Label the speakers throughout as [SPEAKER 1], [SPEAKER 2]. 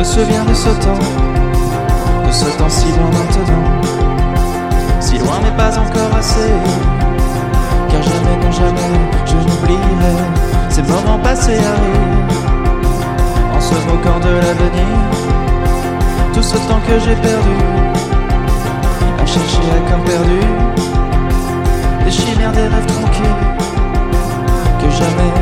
[SPEAKER 1] me souviens de ce temps, de ce temps si loin maintenant. Si loin mais pas encore assez, car jamais, non jamais, je n'oublierai ces moments passés à rire, en se moquant de l'avenir, tout ce temps que j'ai perdu, à chercher à corps perdu, des chimères, des rêves tranquilles, que jamais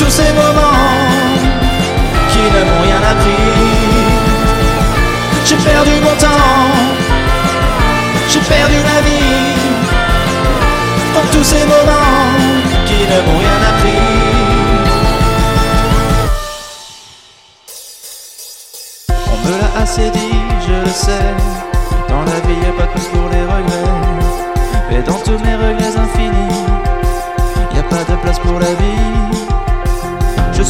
[SPEAKER 1] tous ces moments qui ne m'ont rien appris. J'ai perdu mon temps, j'ai perdu ma vie dans tous ces moments qui ne m'ont rien appris. On me l'a assez dit, je le sais. Dans la vie, y a pas de pour les regrets.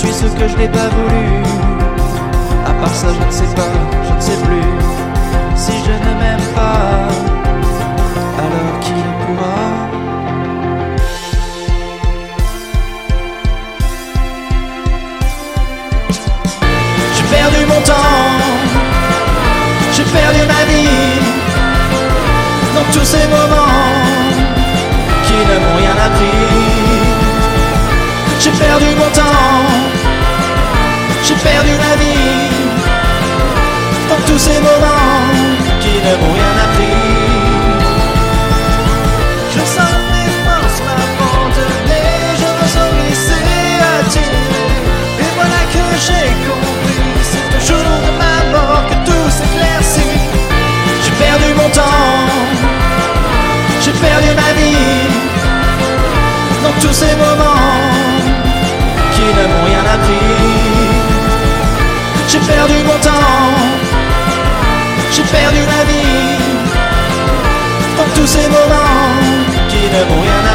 [SPEAKER 1] Suis ce que je n'ai pas voulu. À part ça, je ne sais pas, je ne sais plus. Si je ne m'aime pas, alors qui pourra? J'ai perdu mon temps, j'ai perdu ma vie dans tous ces moments qui ne m'ont rien appris. J'ai perdu mon temps, j'ai perdu ma vie dans tous ces moments qui ne m'ont rien appris. Je sens mes forces m'abandonner, je me sens à tirer. Et voilà que j'ai compris, c'est le jour de ma mort que tout s'éclaircit. J'ai perdu mon temps, j'ai perdu ma vie dans tous ces moments ne m'ont rien appris. J'ai perdu mon temps, j'ai perdu la vie dans tous ces moments qui ne m'ont rien.